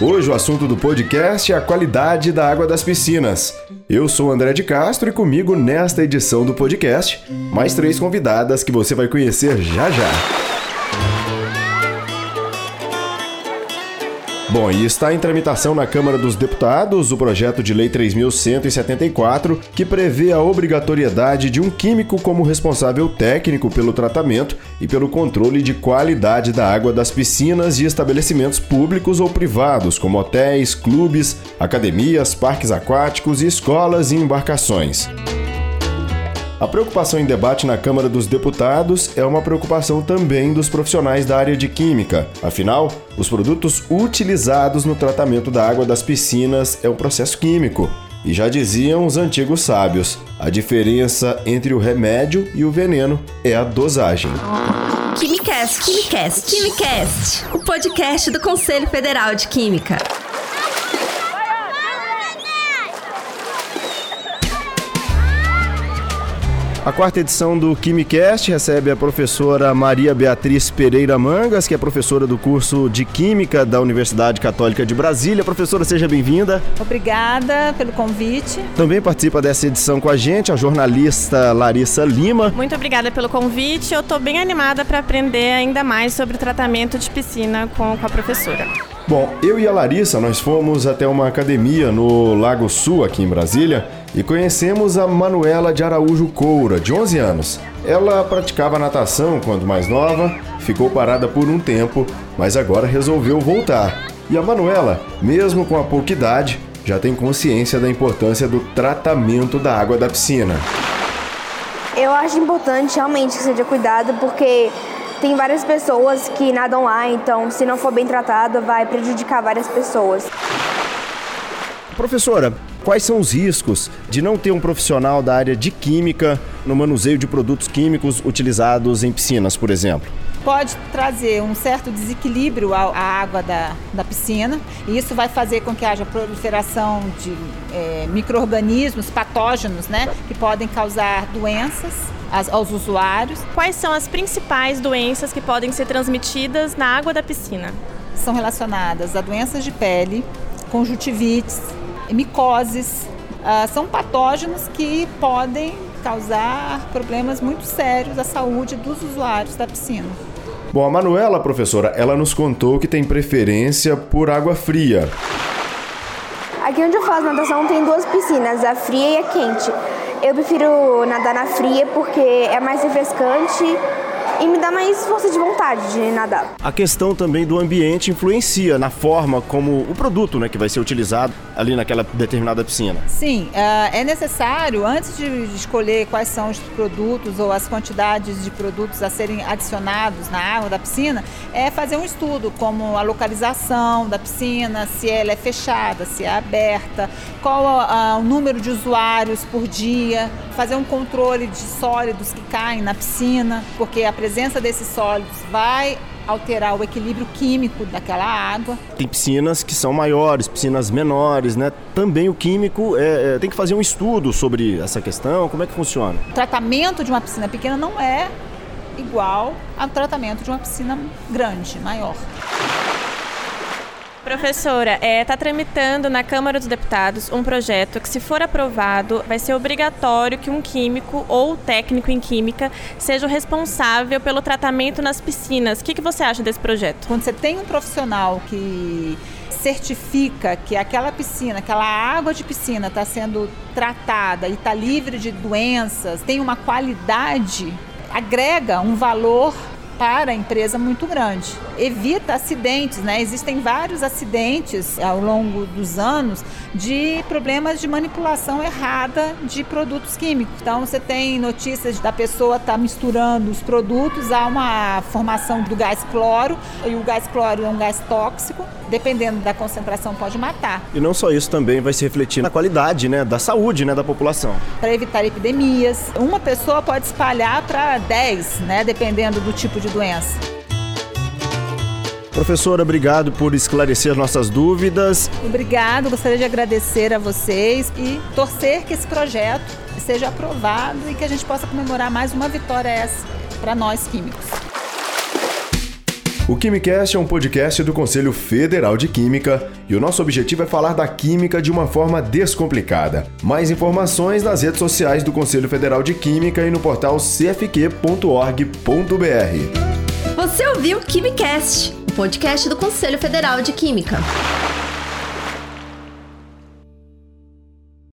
Hoje o assunto do podcast é a qualidade da água das piscinas. Eu sou André de Castro e comigo nesta edição do podcast, mais três convidadas que você vai conhecer já já. Bom, e está em tramitação na Câmara dos Deputados o projeto de Lei 3.174, que prevê a obrigatoriedade de um químico como responsável técnico pelo tratamento e pelo controle de qualidade da água das piscinas e estabelecimentos públicos ou privados, como hotéis, clubes, academias, parques aquáticos, escolas e embarcações. A preocupação em debate na Câmara dos Deputados é uma preocupação também dos profissionais da área de química. Afinal, os produtos utilizados no tratamento da água das piscinas é um processo químico. E já diziam os antigos sábios: a diferença entre o remédio e o veneno é a dosagem. Quimicast, Quimicast, Quimicast, o podcast do Conselho Federal de Química. A quarta edição do Quimicast recebe a professora Maria Beatriz Pereira Mangas, que é professora do curso de Química da Universidade Católica de Brasília. Professora, seja bem-vinda. Obrigada pelo convite. Também participa dessa edição com a gente a jornalista Larissa Lima. Muito obrigada pelo convite. Eu estou bem animada para aprender ainda mais sobre o tratamento de piscina com, com a professora. Bom, eu e a Larissa, nós fomos até uma academia no Lago Sul, aqui em Brasília, e conhecemos a Manuela de Araújo Coura, de 11 anos. Ela praticava natação quando mais nova, ficou parada por um tempo, mas agora resolveu voltar. E a Manuela, mesmo com a pouca idade, já tem consciência da importância do tratamento da água da piscina. Eu acho importante realmente que seja cuidado, porque tem várias pessoas que nadam lá, então se não for bem tratado, vai prejudicar várias pessoas. Professora, quais são os riscos de não ter um profissional da área de química no manuseio de produtos químicos utilizados em piscinas, por exemplo? Pode trazer um certo desequilíbrio à água da, da piscina, e isso vai fazer com que haja proliferação de é, micro-organismos patógenos, né, que podem causar doenças aos usuários. Quais são as principais doenças que podem ser transmitidas na água da piscina? São relacionadas a doenças de pele, conjuntivites, micoses. Uh, são patógenos que podem causar problemas muito sérios à saúde dos usuários da piscina. Bom, a Manuela, professora, ela nos contou que tem preferência por água fria. Aqui onde eu faço natação tem duas piscinas, a fria e a quente. Eu prefiro nadar na fria porque é mais refrescante e me dá mais força de vontade de nadar. A questão também do ambiente influencia na forma como o produto né, que vai ser utilizado ali naquela determinada piscina. Sim, é, é necessário, antes de escolher quais são os produtos ou as quantidades de produtos a serem adicionados na água da piscina, é fazer um estudo como a localização da piscina, se ela é fechada, se é aberta, qual o número de usuários por dia, fazer um controle de sólidos que caem na piscina, porque a presença desses sólidos vai alterar o equilíbrio químico daquela água. Tem piscinas que são maiores, piscinas menores, né? Também o químico é, é, tem que fazer um estudo sobre essa questão. Como é que funciona? O tratamento de uma piscina pequena não é igual ao tratamento de uma piscina grande, maior. Professora, está é, tá tramitando na Câmara dos Deputados um projeto que, se for aprovado, vai ser obrigatório que um químico ou técnico em química seja o responsável pelo tratamento nas piscinas. O que, que você acha desse projeto? Quando você tem um profissional que certifica que aquela piscina, aquela água de piscina está sendo tratada e está livre de doenças, tem uma qualidade, agrega um valor para a empresa muito grande. Evita acidentes, né? Existem vários acidentes ao longo dos anos de problemas de manipulação errada de produtos químicos. Então você tem notícias da pessoa estar tá misturando os produtos, há uma formação do gás cloro, e o gás cloro é um gás tóxico, dependendo da concentração pode matar. E não só isso também vai se refletir na qualidade, né, da saúde, né, da população. Para evitar epidemias, uma pessoa pode espalhar para 10, né, dependendo do tipo de doença. Professora, obrigado por esclarecer nossas dúvidas. Obrigado, gostaria de agradecer a vocês e torcer que esse projeto seja aprovado e que a gente possa comemorar mais uma vitória essa para nós químicos. O Quimicast é um podcast do Conselho Federal de Química e o nosso objetivo é falar da química de uma forma descomplicada. Mais informações nas redes sociais do Conselho Federal de Química e no portal cfq.org.br. Você ouviu o Quimicast, o podcast do Conselho Federal de Química.